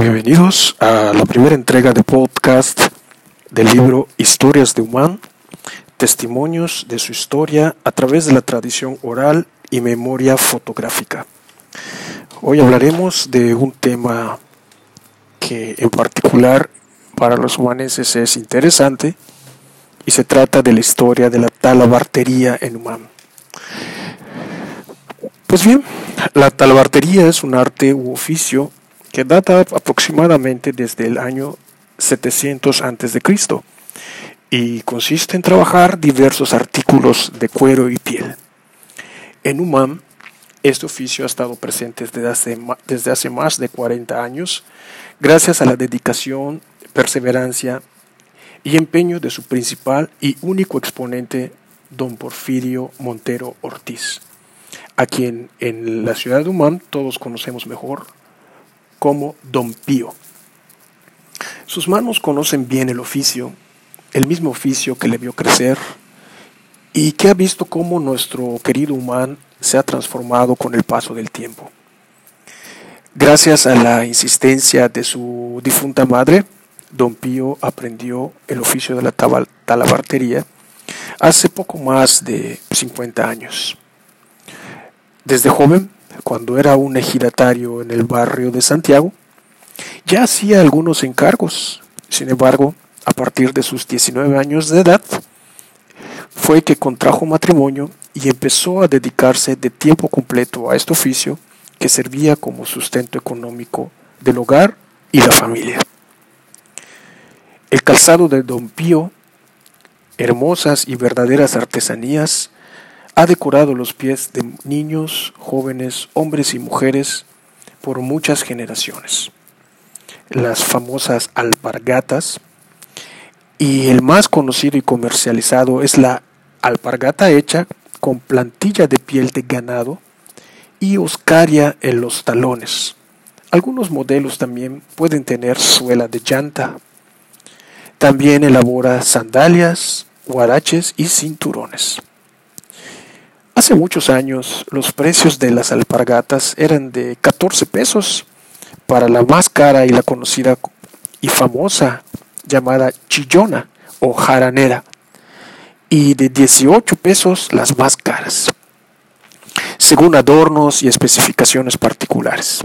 Bienvenidos a la primera entrega de podcast del libro Historias de Humán, testimonios de su historia a través de la tradición oral y memoria fotográfica. Hoy hablaremos de un tema que en particular para los humaneses es interesante y se trata de la historia de la talabartería en Humán. Pues bien, la talabartería es un arte u oficio data aproximadamente desde el año 700 a.C. y consiste en trabajar diversos artículos de cuero y piel. En Umam, este oficio ha estado presente desde hace, desde hace más de 40 años, gracias a la dedicación, perseverancia y empeño de su principal y único exponente, don Porfirio Montero Ortiz, a quien en la ciudad de Umam todos conocemos mejor como Don Pío. Sus manos conocen bien el oficio, el mismo oficio que le vio crecer y que ha visto cómo nuestro querido humano se ha transformado con el paso del tiempo. Gracias a la insistencia de su difunta madre, don Pío aprendió el oficio de la talabartería hace poco más de 50 años. Desde joven cuando era un ejidatario en el barrio de Santiago, ya hacía algunos encargos. Sin embargo, a partir de sus 19 años de edad, fue que contrajo matrimonio y empezó a dedicarse de tiempo completo a este oficio que servía como sustento económico del hogar y la familia. El calzado de Don Pío, hermosas y verdaderas artesanías, ha decorado los pies de niños, jóvenes, hombres y mujeres por muchas generaciones. Las famosas alpargatas y el más conocido y comercializado es la alpargata hecha con plantilla de piel de ganado y oscaria en los talones. Algunos modelos también pueden tener suela de llanta. También elabora sandalias, guaraches y cinturones. Hace muchos años los precios de las alpargatas eran de 14 pesos para la más cara y la conocida y famosa llamada chillona o jaranera y de 18 pesos las más caras, según adornos y especificaciones particulares.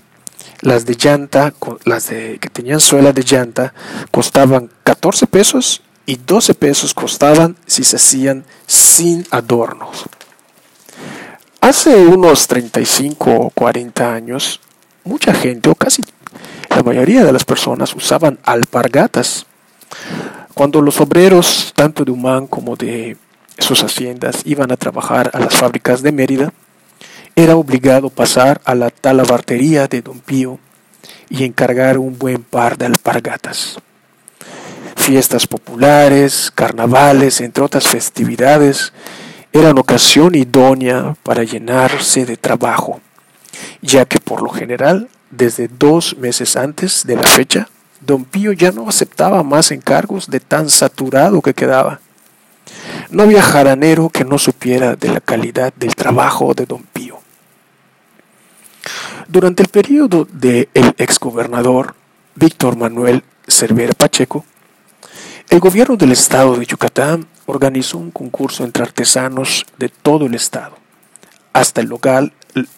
Las de llanta, las de, que tenían suela de llanta, costaban 14 pesos y 12 pesos costaban si se hacían sin adornos. Hace unos 35 o 40 años, mucha gente, o casi la mayoría de las personas, usaban alpargatas. Cuando los obreros, tanto de Humán como de sus haciendas, iban a trabajar a las fábricas de Mérida, era obligado pasar a la talabartería de Don Pío y encargar un buen par de alpargatas. Fiestas populares, carnavales, entre otras festividades, eran ocasión idónea para llenarse de trabajo, ya que por lo general, desde dos meses antes de la fecha, don Pío ya no aceptaba más encargos de tan saturado que quedaba. No había jaranero que no supiera de la calidad del trabajo de don Pío. Durante el periodo del exgobernador Víctor Manuel Cervera Pacheco, el gobierno del estado de Yucatán organizó un concurso entre artesanos de todo el estado. Hasta el local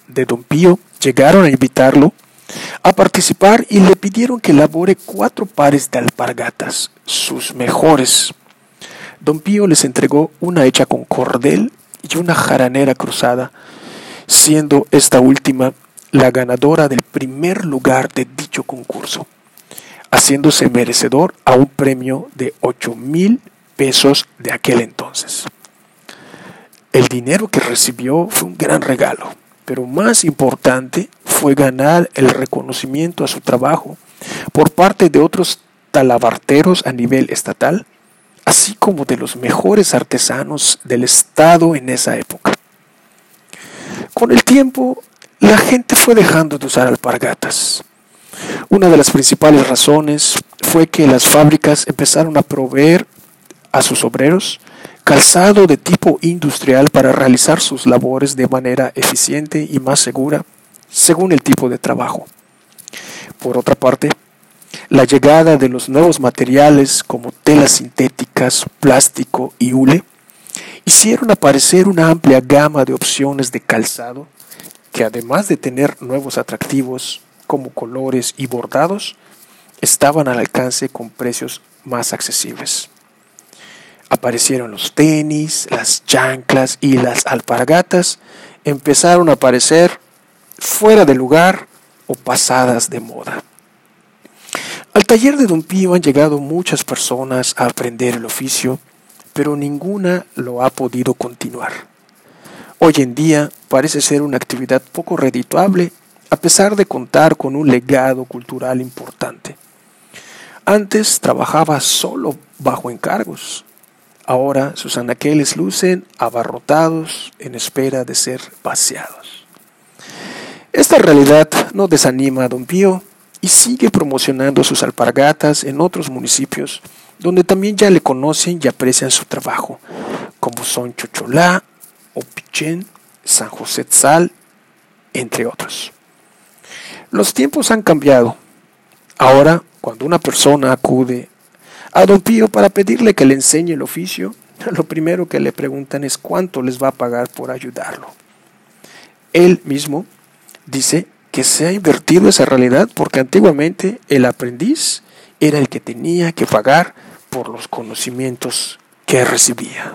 de Don Pío llegaron a invitarlo a participar y le pidieron que elabore cuatro pares de alpargatas, sus mejores. Don Pío les entregó una hecha con cordel y una jaranera cruzada, siendo esta última la ganadora del primer lugar de dicho concurso, haciéndose merecedor a un premio de ocho mil pesos de aquel entonces. El dinero que recibió fue un gran regalo, pero más importante fue ganar el reconocimiento a su trabajo por parte de otros talabarteros a nivel estatal, así como de los mejores artesanos del estado en esa época. Con el tiempo, la gente fue dejando de usar alpargatas. Una de las principales razones fue que las fábricas empezaron a proveer a sus obreros calzado de tipo industrial para realizar sus labores de manera eficiente y más segura según el tipo de trabajo. Por otra parte, la llegada de los nuevos materiales como telas sintéticas, plástico y hule, hicieron aparecer una amplia gama de opciones de calzado que además de tener nuevos atractivos como colores y bordados, estaban al alcance con precios más accesibles. Aparecieron los tenis, las chanclas y las alpargatas empezaron a aparecer fuera de lugar o pasadas de moda. Al taller de Don Pío han llegado muchas personas a aprender el oficio, pero ninguna lo ha podido continuar. Hoy en día parece ser una actividad poco redituable a pesar de contar con un legado cultural importante. Antes trabajaba solo bajo encargos. Ahora sus anaqueles lucen abarrotados en espera de ser vaciados. Esta realidad no desanima a Don Pío y sigue promocionando sus alpargatas en otros municipios donde también ya le conocen y aprecian su trabajo, como son Chocholá, Opichén, San José Tzal, entre otros. Los tiempos han cambiado. Ahora, cuando una persona acude a Don Pío para pedirle que le enseñe el oficio, lo primero que le preguntan es cuánto les va a pagar por ayudarlo. Él mismo dice que se ha invertido esa realidad porque antiguamente el aprendiz era el que tenía que pagar por los conocimientos que recibía.